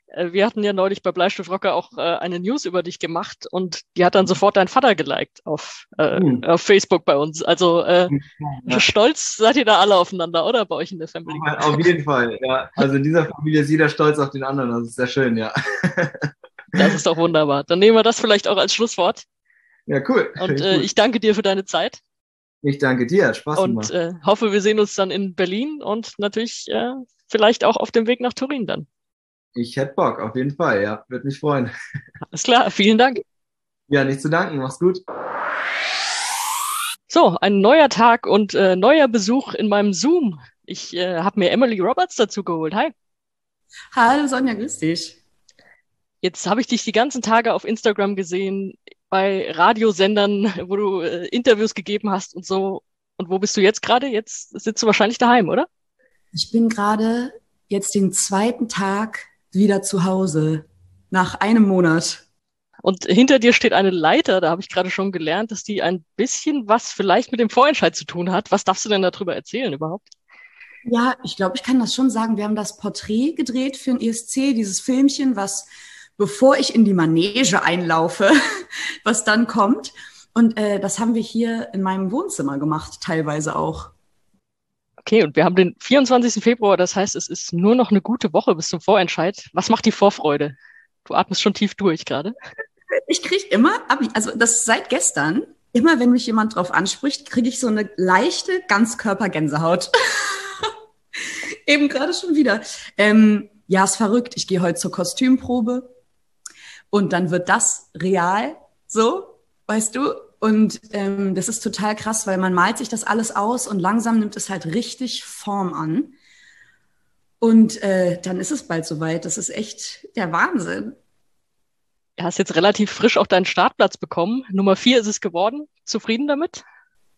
äh, wir hatten ja neulich bei Bleistift Rocker auch äh, eine News über dich gemacht und die hat dann sofort dein Vater geliked auf, äh, mhm. auf Facebook bei uns. Also ja. stolz seid ihr da alle aufeinander, oder bei euch in der Family? Auf jeden Fall, ja. Also in dieser Familie ist jeder stolz auf den anderen. Das ist sehr schön, ja. Das ist doch wunderbar. Dann nehmen wir das vielleicht auch als Schlusswort. Ja, cool. Und äh, ich danke dir für deine Zeit. Ich danke dir, Spaß gemacht. Und äh, hoffe, wir sehen uns dann in Berlin und natürlich äh, vielleicht auch auf dem Weg nach Turin dann. Ich hätte Bock, auf jeden Fall, ja. Würde mich freuen. Alles klar, vielen Dank. Ja, nicht zu danken. Mach's gut. So, ein neuer Tag und äh, neuer Besuch in meinem Zoom. Ich äh, habe mir Emily Roberts dazu geholt. Hi. Hallo Sonja, grüß dich. Jetzt habe ich dich die ganzen Tage auf Instagram gesehen bei Radiosendern, wo du äh, Interviews gegeben hast und so. Und wo bist du jetzt gerade? Jetzt sitzt du wahrscheinlich daheim, oder? Ich bin gerade jetzt den zweiten Tag wieder zu Hause. Nach einem Monat. Und hinter dir steht eine Leiter, da habe ich gerade schon gelernt, dass die ein bisschen was vielleicht mit dem Vorentscheid zu tun hat. Was darfst du denn darüber erzählen überhaupt? Ja, ich glaube, ich kann das schon sagen. Wir haben das Porträt gedreht für ein ESC, dieses Filmchen, was bevor ich in die Manege einlaufe, was dann kommt. Und äh, das haben wir hier in meinem Wohnzimmer gemacht, teilweise auch. Okay, und wir haben den 24. Februar, das heißt, es ist nur noch eine gute Woche bis zum Vorentscheid. Was macht die Vorfreude? Du atmest schon tief durch gerade. Ich kriege immer, also das seit gestern, immer wenn mich jemand drauf anspricht, kriege ich so eine leichte Ganzkörpergänsehaut. Eben gerade schon wieder. Ähm, ja, ist verrückt. Ich gehe heute zur Kostümprobe und dann wird das real, so, weißt du? Und ähm, das ist total krass, weil man malt sich das alles aus und langsam nimmt es halt richtig Form an. Und äh, dann ist es bald soweit. Das ist echt der Wahnsinn. Du hast jetzt relativ frisch auch deinen Startplatz bekommen. Nummer vier ist es geworden. Zufrieden damit?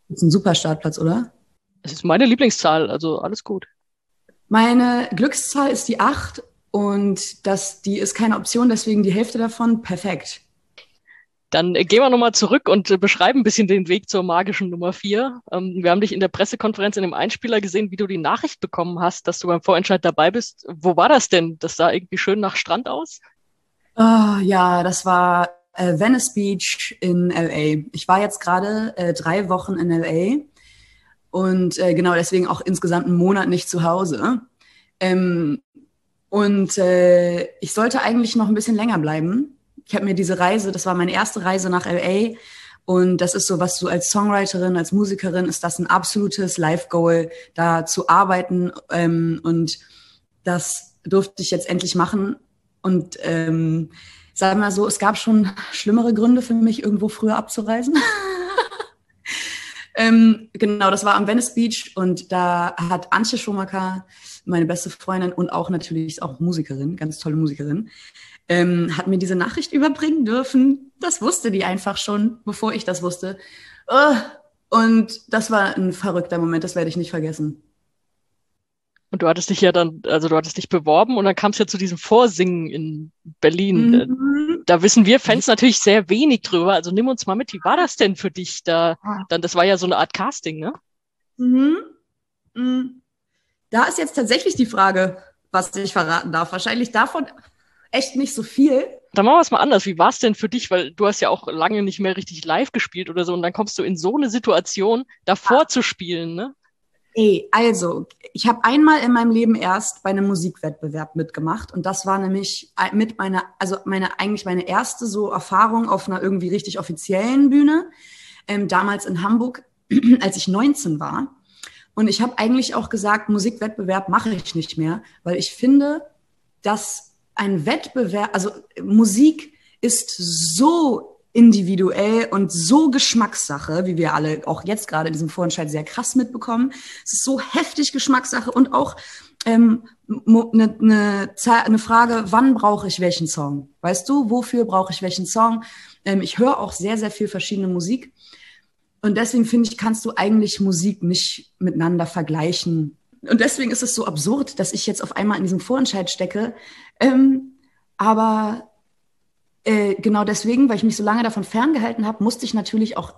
Das ist ein super Startplatz, oder? Es ist meine Lieblingszahl, also alles gut. Meine Glückszahl ist die acht und das, die ist keine Option, deswegen die Hälfte davon perfekt. Dann äh, gehen wir nochmal zurück und äh, beschreiben ein bisschen den Weg zur magischen Nummer vier. Ähm, wir haben dich in der Pressekonferenz in dem Einspieler gesehen, wie du die Nachricht bekommen hast, dass du beim Vorentscheid dabei bist. Wo war das denn? Das sah irgendwie schön nach Strand aus? Oh, ja, das war äh, Venice Beach in LA. Ich war jetzt gerade äh, drei Wochen in LA und äh, genau deswegen auch insgesamt einen Monat nicht zu Hause. Ähm, und äh, ich sollte eigentlich noch ein bisschen länger bleiben ich habe mir diese Reise, das war meine erste Reise nach LA. Und das ist so, was du als Songwriterin, als Musikerin, ist das ein absolutes Life-Goal, da zu arbeiten. Ähm, und das durfte ich jetzt endlich machen. Und ähm, sagen wir mal so, es gab schon schlimmere Gründe für mich, irgendwo früher abzureisen. ähm, genau, das war am Venice Beach und da hat Antje Schumacher, meine beste Freundin und auch natürlich auch Musikerin, ganz tolle Musikerin, ähm, hat mir diese Nachricht überbringen dürfen. Das wusste die einfach schon, bevor ich das wusste. Und das war ein verrückter Moment, das werde ich nicht vergessen. Und du hattest dich ja dann, also du hattest dich beworben und dann kam es ja zu diesem Vorsingen in Berlin. Mhm. Da wissen wir Fans natürlich sehr wenig drüber. Also nimm uns mal mit, wie war das denn für dich da? Ah. Dann, das war ja so eine Art Casting, ne? Mhm. Mhm. Da ist jetzt tatsächlich die Frage, was ich verraten darf. Wahrscheinlich davon echt nicht so viel. Dann machen wir es mal anders. Wie war es denn für dich? Weil du hast ja auch lange nicht mehr richtig live gespielt oder so und dann kommst du in so eine Situation, davor zu spielen, ne? Ey, also, ich habe einmal in meinem Leben erst bei einem Musikwettbewerb mitgemacht und das war nämlich mit meiner, also meine eigentlich meine erste so Erfahrung auf einer irgendwie richtig offiziellen Bühne, ähm, damals in Hamburg, als ich 19 war. Und ich habe eigentlich auch gesagt, Musikwettbewerb mache ich nicht mehr, weil ich finde, dass ein Wettbewerb, also Musik ist so individuell und so Geschmackssache, wie wir alle auch jetzt gerade in diesem Vorentscheid sehr krass mitbekommen. Es ist so heftig Geschmackssache und auch ähm, eine, eine, eine Frage, wann brauche ich welchen Song? Weißt du, wofür brauche ich welchen Song? Ähm, ich höre auch sehr, sehr viel verschiedene Musik. Und deswegen finde ich, kannst du eigentlich Musik nicht miteinander vergleichen. Und deswegen ist es so absurd, dass ich jetzt auf einmal in diesem Vorentscheid stecke. Ähm, aber äh, genau deswegen, weil ich mich so lange davon ferngehalten habe, musste ich natürlich auch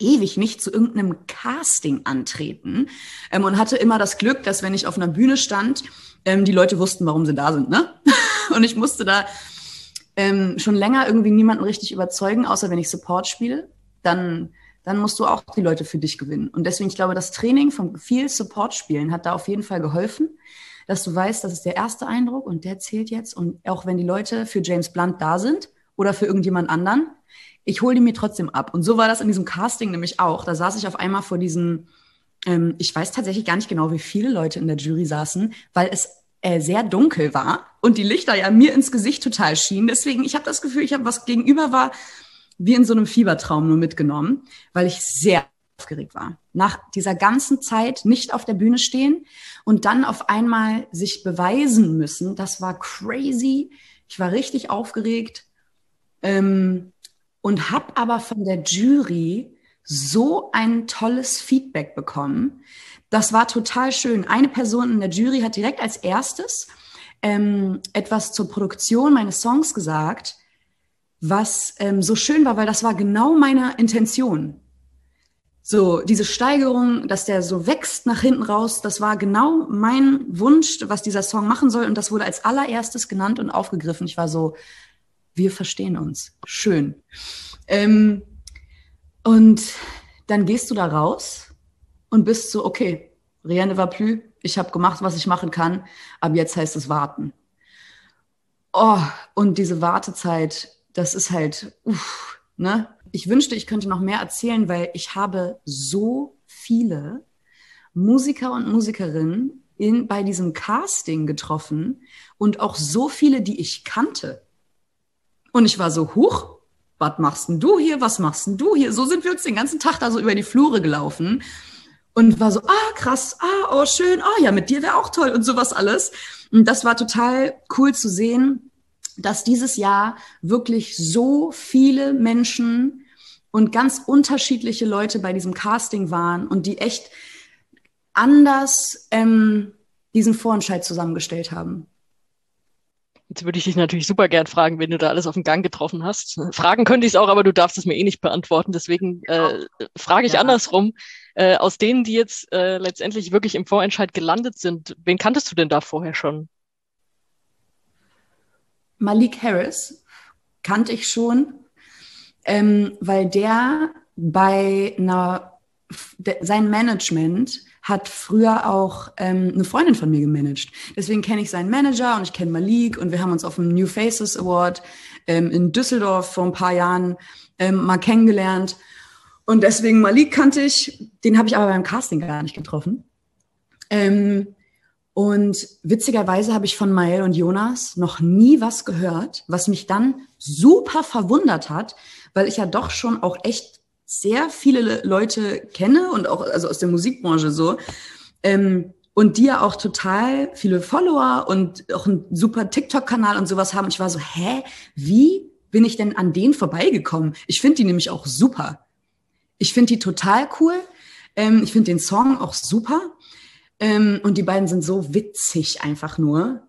ewig nicht zu irgendeinem Casting antreten ähm, und hatte immer das Glück, dass wenn ich auf einer Bühne stand, ähm, die Leute wussten, warum sie da sind. Ne? und ich musste da ähm, schon länger irgendwie niemanden richtig überzeugen, außer wenn ich Support spiele. Dann dann musst du auch die Leute für dich gewinnen. Und deswegen, ich glaube, das Training von viel Support spielen hat da auf jeden Fall geholfen, dass du weißt, das ist der erste Eindruck und der zählt jetzt. Und auch wenn die Leute für James Blunt da sind oder für irgendjemand anderen, ich hole die mir trotzdem ab. Und so war das in diesem Casting nämlich auch. Da saß ich auf einmal vor diesen, ähm, ich weiß tatsächlich gar nicht genau, wie viele Leute in der Jury saßen, weil es äh, sehr dunkel war und die Lichter ja mir ins Gesicht total schienen. Deswegen, ich habe das Gefühl, ich habe was gegenüber war, wie in so einem Fiebertraum nur mitgenommen, weil ich sehr aufgeregt war. Nach dieser ganzen Zeit nicht auf der Bühne stehen und dann auf einmal sich beweisen müssen, das war crazy. Ich war richtig aufgeregt ähm, und habe aber von der Jury so ein tolles Feedback bekommen. Das war total schön. Eine Person in der Jury hat direkt als erstes ähm, etwas zur Produktion meines Songs gesagt was ähm, so schön war, weil das war genau meine Intention. So, diese Steigerung, dass der so wächst nach hinten raus, das war genau mein Wunsch, was dieser Song machen soll. Und das wurde als allererstes genannt und aufgegriffen. Ich war so, wir verstehen uns. Schön. Ähm, und dann gehst du da raus und bist so, okay, rien ne va plus. Ich habe gemacht, was ich machen kann. Aber jetzt heißt es warten. Oh, und diese Wartezeit, das ist halt, uff, ne? Ich wünschte, ich könnte noch mehr erzählen, weil ich habe so viele Musiker und Musikerinnen in, bei diesem Casting getroffen und auch so viele, die ich kannte. Und ich war so, huch, was machst denn du hier? Was machst denn du hier? So sind wir uns den ganzen Tag da so über die Flure gelaufen und war so, ah, krass, ah, oh, schön, ah, ja, mit dir wäre auch toll und sowas alles. Und das war total cool zu sehen, dass dieses Jahr wirklich so viele Menschen und ganz unterschiedliche Leute bei diesem Casting waren und die echt anders ähm, diesen Vorentscheid zusammengestellt haben. Jetzt würde ich dich natürlich super gern fragen, wenn du da alles auf den Gang getroffen hast. Fragen könnte ich es auch, aber du darfst es mir eh nicht beantworten. Deswegen äh, frage ich ja. andersrum. Äh, aus denen, die jetzt äh, letztendlich wirklich im Vorentscheid gelandet sind, wen kanntest du denn da vorher schon? Malik Harris kannte ich schon, ähm, weil der bei einer, de, sein Management hat früher auch ähm, eine Freundin von mir gemanagt. Deswegen kenne ich seinen Manager und ich kenne Malik und wir haben uns auf dem New Faces Award ähm, in Düsseldorf vor ein paar Jahren ähm, mal kennengelernt. Und deswegen Malik kannte ich, den habe ich aber beim Casting gar nicht getroffen. Ähm, und witzigerweise habe ich von Mael und Jonas noch nie was gehört, was mich dann super verwundert hat, weil ich ja doch schon auch echt sehr viele Leute kenne und auch also aus der Musikbranche so. Ähm, und die ja auch total viele Follower und auch einen super TikTok-Kanal und sowas haben. Ich war so, hä, wie bin ich denn an denen vorbeigekommen? Ich finde die nämlich auch super. Ich finde die total cool. Ähm, ich finde den Song auch super. Ähm, und die beiden sind so witzig einfach nur.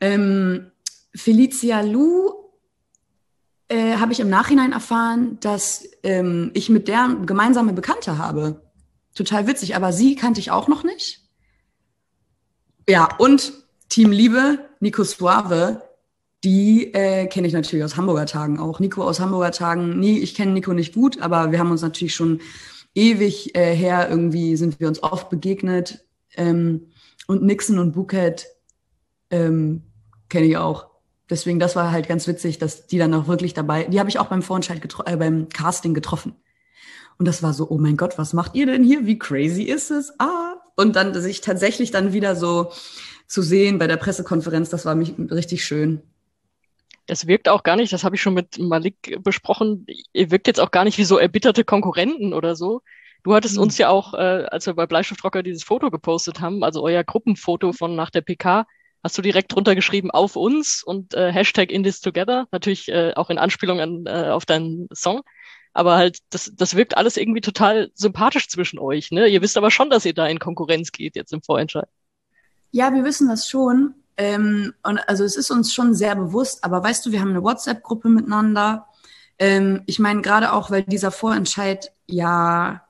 Ähm, Felicia Lou äh, habe ich im Nachhinein erfahren, dass ähm, ich mit der gemeinsame Bekannte habe. Total witzig, aber sie kannte ich auch noch nicht. Ja, und Team Liebe, Nico Suave, die äh, kenne ich natürlich aus Hamburger Tagen auch. Nico aus Hamburger Tagen, nie, ich kenne Nico nicht gut, aber wir haben uns natürlich schon ewig äh, her, irgendwie sind wir uns oft begegnet. Ähm, und Nixon und Bouquet ähm, kenne ich auch deswegen, das war halt ganz witzig, dass die dann auch wirklich dabei, die habe ich auch beim Vorentscheid äh, beim Casting getroffen. Und das war so, oh mein Gott, was macht ihr denn hier? Wie crazy ist es? Ah. Und dann sich tatsächlich dann wieder so zu sehen bei der Pressekonferenz, das war mich richtig schön. Das wirkt auch gar nicht, das habe ich schon mit Malik besprochen, ihr wirkt jetzt auch gar nicht wie so erbitterte Konkurrenten oder so. Du hattest mhm. uns ja auch, äh, als wir bei Bleistiftrocker dieses Foto gepostet haben, also euer Gruppenfoto von nach der PK, hast du direkt drunter geschrieben auf uns und äh, Hashtag in this together, natürlich äh, auch in Anspielung an, äh, auf deinen Song. Aber halt, das, das wirkt alles irgendwie total sympathisch zwischen euch. Ne? Ihr wisst aber schon, dass ihr da in Konkurrenz geht jetzt im Vorentscheid. Ja, wir wissen das schon. Ähm, und also es ist uns schon sehr bewusst, aber weißt du, wir haben eine WhatsApp-Gruppe miteinander. Ähm, ich meine, gerade auch, weil dieser Vorentscheid ja,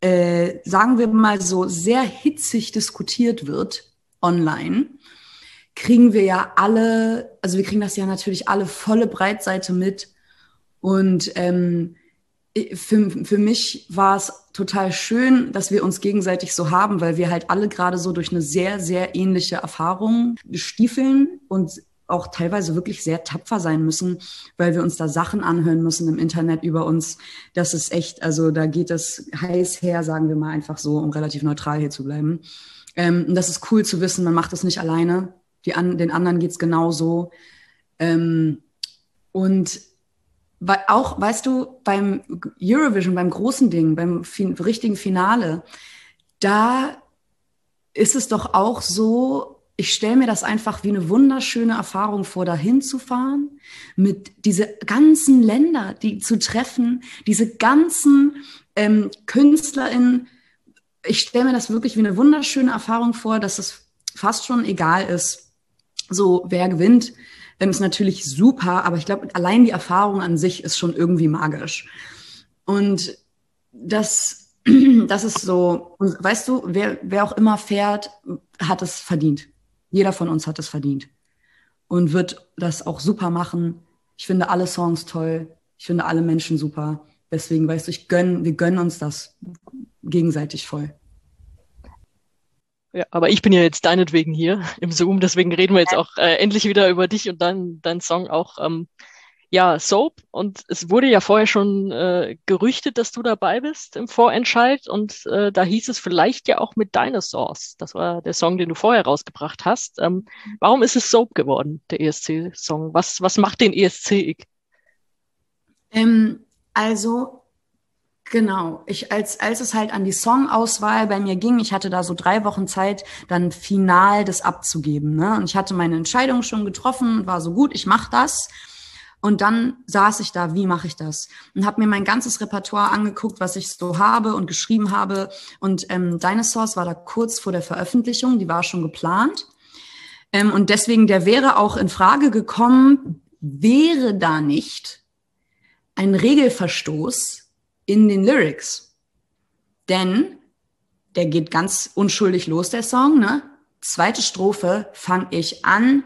äh, sagen wir mal so, sehr hitzig diskutiert wird online kriegen wir ja alle, also wir kriegen das ja natürlich alle volle Breitseite mit. Und ähm, für, für mich war es total schön, dass wir uns gegenseitig so haben, weil wir halt alle gerade so durch eine sehr, sehr ähnliche Erfahrung stiefeln und auch teilweise wirklich sehr tapfer sein müssen, weil wir uns da Sachen anhören müssen im Internet über uns. Das ist echt, also da geht es heiß her, sagen wir mal einfach so, um relativ neutral hier zu bleiben. Ähm, das ist cool zu wissen, man macht das nicht alleine. Die an, den anderen geht's genauso. Ähm, und auch, weißt du, beim Eurovision, beim großen Ding, beim fin richtigen Finale, da ist es doch auch so, ich stelle mir das einfach wie eine wunderschöne Erfahrung vor, dahin zu fahren, mit diese ganzen Länder, die zu treffen, diese ganzen ähm, KünstlerInnen. Ich stelle mir das wirklich wie eine wunderschöne Erfahrung vor, dass es fast schon egal ist, so, wer gewinnt, ähm, ist natürlich super, aber ich glaube, allein die Erfahrung an sich ist schon irgendwie magisch. Und das, das ist so, weißt du, wer, wer auch immer fährt, hat es verdient. Jeder von uns hat es verdient. Und wird das auch super machen. Ich finde alle Songs toll. Ich finde alle Menschen super. Deswegen, weißt du, ich gönn, wir gönnen uns das gegenseitig voll. Ja, aber ich bin ja jetzt deinetwegen hier im Zoom, deswegen reden wir jetzt auch äh, endlich wieder über dich und deinen dein Song auch. Ähm, ja, Soap. Und es wurde ja vorher schon äh, gerüchtet, dass du dabei bist im Vorentscheid. Und äh, da hieß es vielleicht ja auch mit Dinosaurs. Das war der Song, den du vorher rausgebracht hast. Ähm, warum ist es Soap geworden, der ESC-Song? Was, was macht den ESC? Ähm, also Genau. Ich, als, als es halt an die Songauswahl bei mir ging, ich hatte da so drei Wochen Zeit, dann final das abzugeben. Ne? Und ich hatte meine Entscheidung schon getroffen, war so gut, ich mach das. Und dann saß ich da, wie mache ich das? Und habe mir mein ganzes Repertoire angeguckt, was ich so habe und geschrieben habe. Und ähm, Dinosaurs war da kurz vor der Veröffentlichung, die war schon geplant. Ähm, und deswegen, der wäre auch in Frage gekommen, wäre da nicht ein Regelverstoß in den Lyrics. Denn der geht ganz unschuldig los, der Song, ne? Zweite Strophe fange ich an,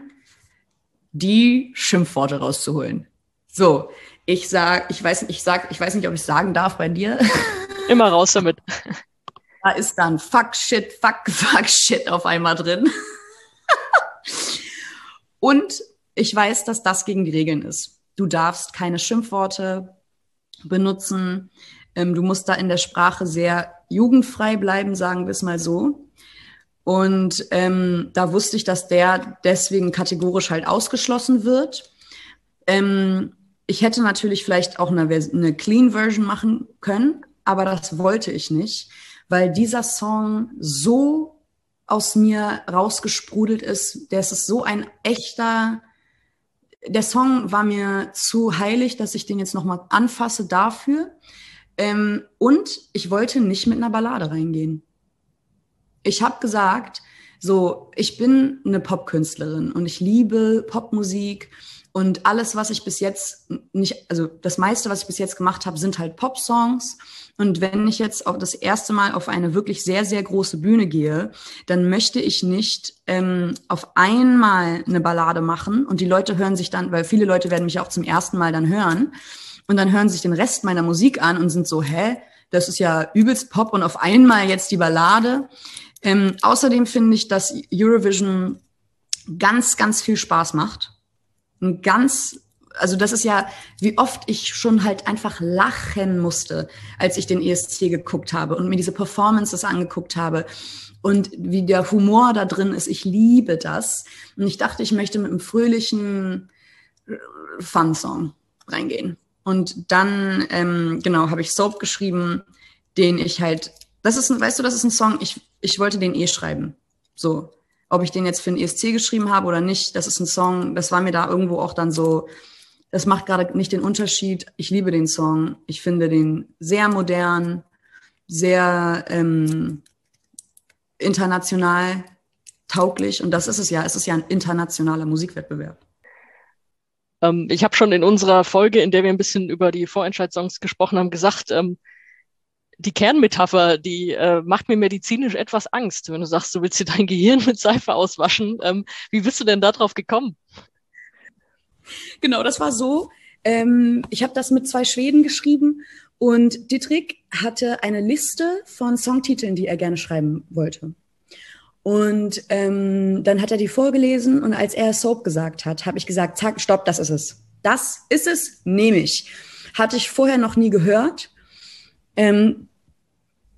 die Schimpfworte rauszuholen. So, ich sag, ich weiß, ich sag, ich weiß nicht, ob ich sagen darf bei dir. Immer raus damit. Da ist dann Fuck, Shit, Fuck, Fuck, Shit auf einmal drin. Und ich weiß, dass das gegen die Regeln ist. Du darfst keine Schimpfworte benutzen. Ähm, du musst da in der Sprache sehr jugendfrei bleiben, sagen wir es mal so. Und ähm, da wusste ich, dass der deswegen kategorisch halt ausgeschlossen wird. Ähm, ich hätte natürlich vielleicht auch eine, eine Clean-Version machen können, aber das wollte ich nicht, weil dieser Song so aus mir rausgesprudelt ist. Der ist so ein echter. Der Song war mir zu heilig, dass ich den jetzt nochmal anfasse dafür. Ähm, und ich wollte nicht mit einer Ballade reingehen. Ich habe gesagt, so, ich bin eine Popkünstlerin und ich liebe Popmusik und alles, was ich bis jetzt nicht, also das meiste, was ich bis jetzt gemacht habe, sind halt Pop-Songs. Und wenn ich jetzt auch das erste Mal auf eine wirklich sehr, sehr große Bühne gehe, dann möchte ich nicht ähm, auf einmal eine Ballade machen und die Leute hören sich dann, weil viele Leute werden mich auch zum ersten Mal dann hören und dann hören sich den Rest meiner Musik an und sind so, hä, das ist ja übelst Pop und auf einmal jetzt die Ballade. Ähm, außerdem finde ich, dass Eurovision ganz, ganz viel Spaß macht ein ganz, also das ist ja, wie oft ich schon halt einfach lachen musste, als ich den ESC geguckt habe und mir diese Performances angeguckt habe und wie der Humor da drin ist. Ich liebe das. Und ich dachte, ich möchte mit einem fröhlichen Fun-Song reingehen. Und dann, ähm, genau, habe ich Soap geschrieben, den ich halt, das ist, ein, weißt du, das ist ein Song, ich, ich wollte den eh schreiben. So. Ob ich den jetzt für den ESC geschrieben habe oder nicht, das ist ein Song, das war mir da irgendwo auch dann so, das macht gerade nicht den Unterschied. Ich liebe den Song. Ich finde den sehr modern, sehr ähm, international tauglich. Und das ist es ja. Es ist ja ein internationaler Musikwettbewerb. Ähm, ich habe schon in unserer Folge, in der wir ein bisschen über die Vorentscheidssongs gesprochen haben, gesagt, ähm, die Kernmetapher, die äh, macht mir medizinisch etwas Angst, wenn du sagst, du willst dir dein Gehirn mit Seife auswaschen. Ähm, wie bist du denn darauf gekommen? Genau, das war so. Ähm, ich habe das mit zwei Schweden geschrieben und Dietrich hatte eine Liste von Songtiteln, die er gerne schreiben wollte. Und ähm, dann hat er die vorgelesen und als er Soap gesagt hat, habe ich gesagt, zack, stopp, das ist es. Das ist es, nehme ich. Hatte ich vorher noch nie gehört. Ähm,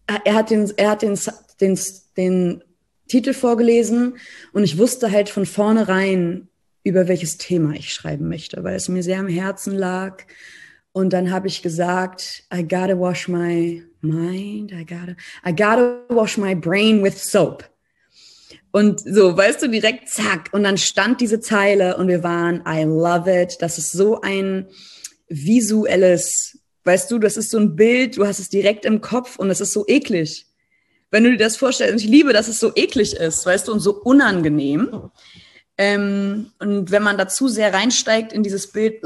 er hat den, er hat den, den, den Titel vorgelesen und ich wusste halt von vornherein, über welches Thema ich schreiben möchte, weil es mir sehr am Herzen lag. Und dann habe ich gesagt, I gotta wash my mind, I gotta, I gotta wash my brain with soap. Und so, weißt du, direkt zack. Und dann stand diese Zeile und wir waren, I love it. Das ist so ein visuelles Weißt du, das ist so ein Bild, du hast es direkt im Kopf und es ist so eklig. Wenn du dir das vorstellst, und ich liebe, dass es so eklig ist, weißt du, und so unangenehm. Ähm, und wenn man dazu sehr reinsteigt in dieses Bild,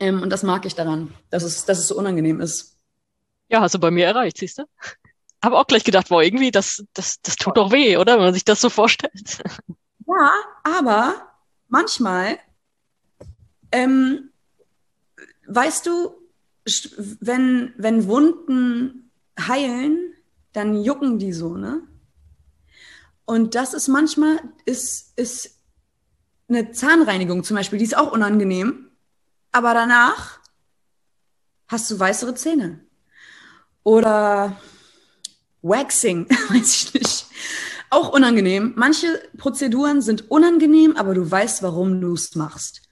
ähm, und das mag ich daran, dass es, dass es so unangenehm ist. Ja, hast du bei mir erreicht, siehst du? Habe auch gleich gedacht, wow, irgendwie, das, das, das tut doch weh, oder? Wenn man sich das so vorstellt. Ja, aber manchmal, ähm, weißt du, wenn, wenn Wunden heilen, dann jucken die so, ne? Und das ist manchmal, ist, ist eine Zahnreinigung zum Beispiel, die ist auch unangenehm, aber danach hast du weißere Zähne. Oder Waxing, weiß ich nicht. Auch unangenehm. Manche Prozeduren sind unangenehm, aber du weißt, warum du es machst.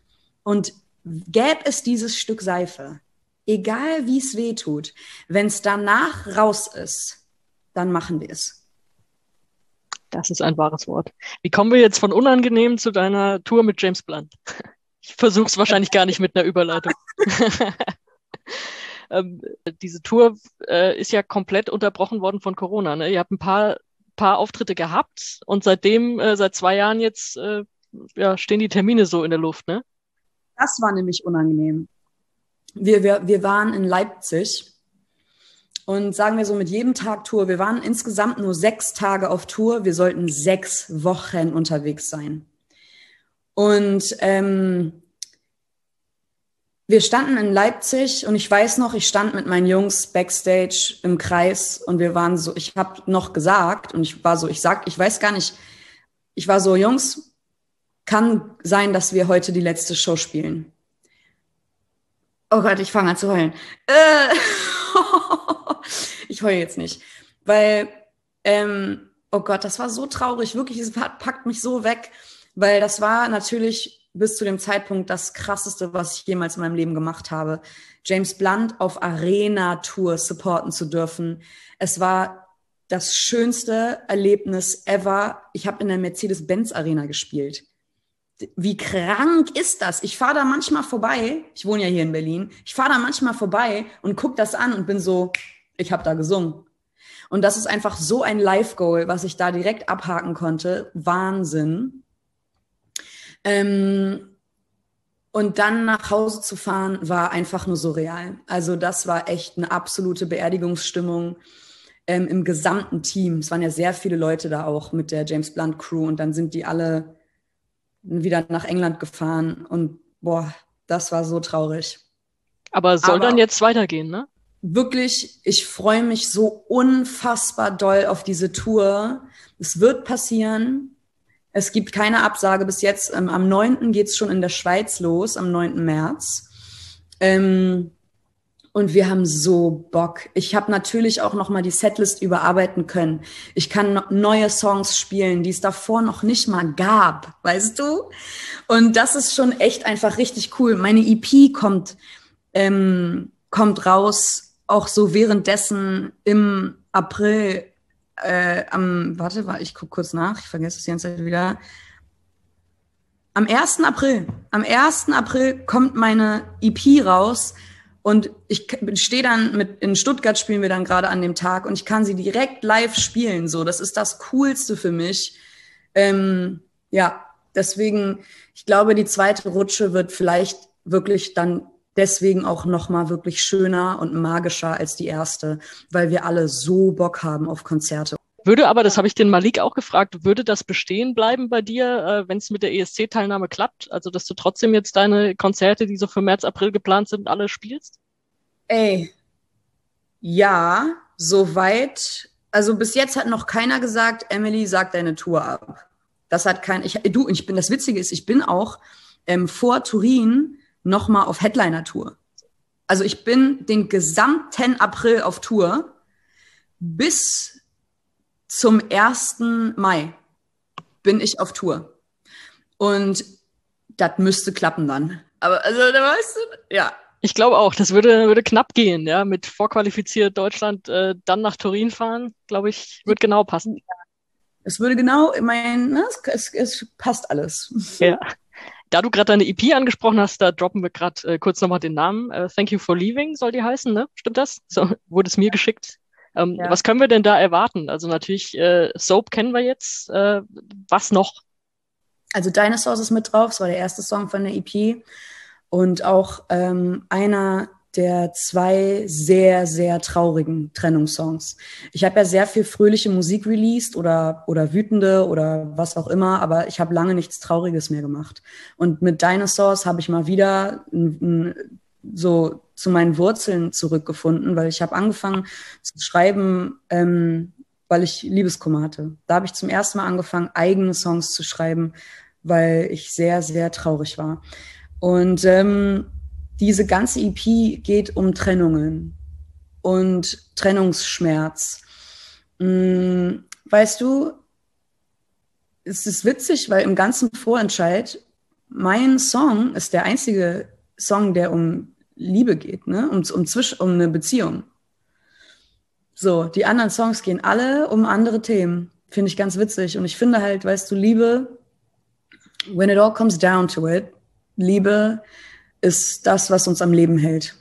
Und gäbe es dieses Stück Seife, egal wie es weh tut, wenn es danach raus ist, dann machen wir es. Das ist ein wahres Wort. Wie kommen wir jetzt von unangenehm zu deiner Tour mit James Blunt? Ich versuche es wahrscheinlich gar nicht mit einer Überleitung. ähm, diese Tour äh, ist ja komplett unterbrochen worden von Corona. Ne? Ihr habt ein paar paar Auftritte gehabt und seitdem, äh, seit zwei Jahren jetzt, äh, ja, stehen die Termine so in der Luft, ne? Das war nämlich unangenehm. Wir, wir, wir waren in Leipzig und sagen wir so mit jedem Tag Tour, wir waren insgesamt nur sechs Tage auf Tour, wir sollten sechs Wochen unterwegs sein. Und ähm, wir standen in Leipzig und ich weiß noch, ich stand mit meinen Jungs backstage im Kreis und wir waren so, ich habe noch gesagt und ich war so, ich sag, ich weiß gar nicht, ich war so, Jungs, kann sein, dass wir heute die letzte Show spielen. Oh Gott, ich fange an zu heulen. Äh, ich heule jetzt nicht, weil, ähm, oh Gott, das war so traurig, wirklich, es packt mich so weg, weil das war natürlich bis zu dem Zeitpunkt das krasseste, was ich jemals in meinem Leben gemacht habe. James Blunt auf Arena-Tour supporten zu dürfen. Es war das schönste Erlebnis ever. Ich habe in der Mercedes-Benz-Arena gespielt. Wie krank ist das? Ich fahre da manchmal vorbei. Ich wohne ja hier in Berlin. Ich fahre da manchmal vorbei und guck das an und bin so, ich habe da gesungen. Und das ist einfach so ein Live-Goal, was ich da direkt abhaken konnte. Wahnsinn. Ähm, und dann nach Hause zu fahren, war einfach nur surreal. Also das war echt eine absolute Beerdigungsstimmung ähm, im gesamten Team. Es waren ja sehr viele Leute da auch mit der James Blunt Crew und dann sind die alle wieder nach England gefahren und boah, das war so traurig. Aber soll Aber dann jetzt weitergehen, ne? Wirklich, ich freue mich so unfassbar doll auf diese Tour. Es wird passieren. Es gibt keine Absage bis jetzt. Ähm, am 9. geht's schon in der Schweiz los, am 9. März. Ähm, und wir haben so Bock. Ich habe natürlich auch noch mal die Setlist überarbeiten können. Ich kann neue Songs spielen, die es davor noch nicht mal gab, weißt du? Und das ist schon echt einfach richtig cool. Meine EP kommt ähm, kommt raus, auch so währenddessen im April äh, am, warte, ich gucke kurz nach, ich vergesse es die ganze Zeit wieder. Am 1. April, am 1. April kommt meine EP raus und ich stehe dann mit, in Stuttgart spielen wir dann gerade an dem Tag und ich kann sie direkt live spielen, so. Das ist das Coolste für mich. Ähm, ja, deswegen, ich glaube, die zweite Rutsche wird vielleicht wirklich dann deswegen auch noch mal wirklich schöner und magischer als die erste, weil wir alle so Bock haben auf Konzerte. Würde aber, das habe ich den Malik auch gefragt, würde das bestehen bleiben bei dir, äh, wenn es mit der ESC-Teilnahme klappt? Also, dass du trotzdem jetzt deine Konzerte, die so für März, April geplant sind, alle spielst? Ey, ja, soweit. Also bis jetzt hat noch keiner gesagt, Emily, sag deine Tour ab. Das hat kein, ich, du, ich bin, das Witzige ist, ich bin auch ähm, vor Turin nochmal auf Headliner-Tour. Also ich bin den gesamten April auf Tour bis zum 1. Mai bin ich auf Tour. Und das müsste klappen dann. Aber also, da weißt du, ja. Ich glaube auch, das würde, würde knapp gehen, ja, mit vorqualifiziert Deutschland äh, dann nach Turin fahren, glaube ich, wird genau passen. Es würde genau, ich meine, ne, es, es passt alles. Ja. Da du gerade deine EP angesprochen hast, da droppen wir gerade äh, kurz nochmal den Namen. Äh, Thank You for Leaving soll die heißen, ne? Stimmt das? So wurde es mir geschickt. Ähm, ja. Was können wir denn da erwarten? Also natürlich, äh, Soap kennen wir jetzt. Äh, was noch? Also Dinosaurs ist mit drauf, das war der erste Song von der EP. Und auch ähm, einer der zwei sehr, sehr traurigen Trennungssongs. Ich habe ja sehr viel fröhliche Musik released oder, oder wütende oder was auch immer, aber ich habe lange nichts Trauriges mehr gemacht. Und mit Dinosaurs habe ich mal wieder so zu meinen Wurzeln zurückgefunden, weil ich habe angefangen zu schreiben, ähm, weil ich Liebeskummer hatte. Da habe ich zum ersten Mal angefangen, eigene Songs zu schreiben, weil ich sehr, sehr traurig war. Und ähm, diese ganze EP geht um Trennungen und Trennungsschmerz. Hm, weißt du, es ist witzig, weil im ganzen Vorentscheid mein Song ist der einzige Song, der um Liebe geht, ne? um, um, Zwisch um eine Beziehung. So, die anderen Songs gehen alle um andere Themen. Finde ich ganz witzig. Und ich finde halt, weißt du, Liebe, when it all comes down to it, Liebe ist das, was uns am Leben hält.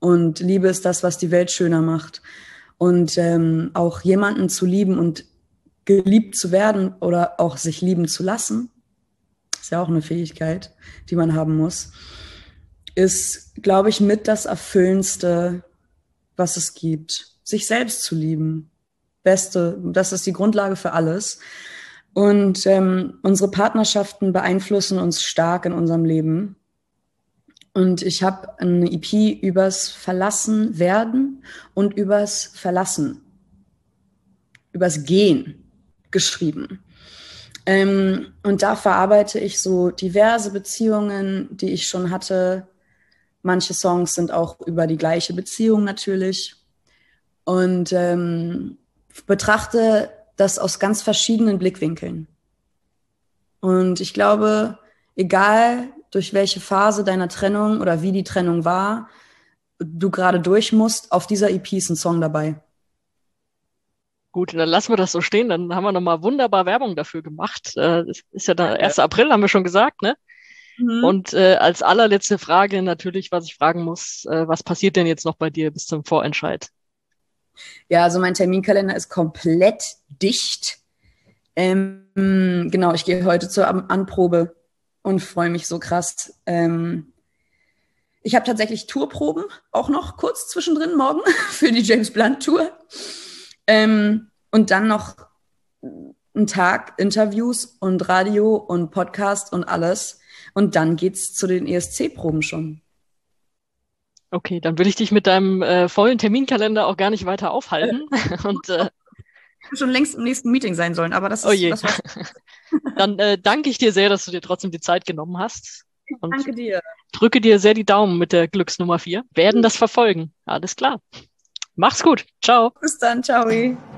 Und Liebe ist das, was die Welt schöner macht. Und ähm, auch jemanden zu lieben und geliebt zu werden oder auch sich lieben zu lassen, ist ja auch eine Fähigkeit, die man haben muss, ist, glaube ich, mit das Erfüllendste, was es gibt. Sich selbst zu lieben. Beste, das ist die Grundlage für alles. Und ähm, unsere Partnerschaften beeinflussen uns stark in unserem Leben. Und ich habe eine EP übers Verlassen werden und übers Verlassen, übers Gehen geschrieben. Ähm, und da verarbeite ich so diverse Beziehungen, die ich schon hatte. Manche Songs sind auch über die gleiche Beziehung natürlich. Und ähm, betrachte das aus ganz verschiedenen Blickwinkeln. Und ich glaube, egal durch welche Phase deiner Trennung oder wie die Trennung war, du gerade durch musst, auf dieser EP ist ein Song dabei. Gut, dann lassen wir das so stehen. Dann haben wir nochmal wunderbar Werbung dafür gemacht. Äh, das ist ja der 1. April, haben wir schon gesagt, ne? Mhm. Und äh, als allerletzte Frage natürlich, was ich fragen muss, äh, was passiert denn jetzt noch bei dir bis zum Vorentscheid? Ja, also mein Terminkalender ist komplett dicht. Ähm, genau, ich gehe heute zur Anprobe und freue mich so krass. Ähm, ich habe tatsächlich Tourproben auch noch kurz zwischendrin morgen für die James Blunt Tour. Ähm, und dann noch einen Tag Interviews und Radio und Podcast und alles. Und dann geht's zu den ESC-Proben schon. Okay, dann will ich dich mit deinem äh, vollen Terminkalender auch gar nicht weiter aufhalten. und äh, schon längst im nächsten Meeting sein sollen, aber das ist. Oh je. Das Dann äh, danke ich dir sehr, dass du dir trotzdem die Zeit genommen hast. Und danke dir. Drücke dir sehr die Daumen mit der Glücksnummer 4. Werden das verfolgen. Alles klar. Mach's gut. Ciao. Bis dann. Ciao.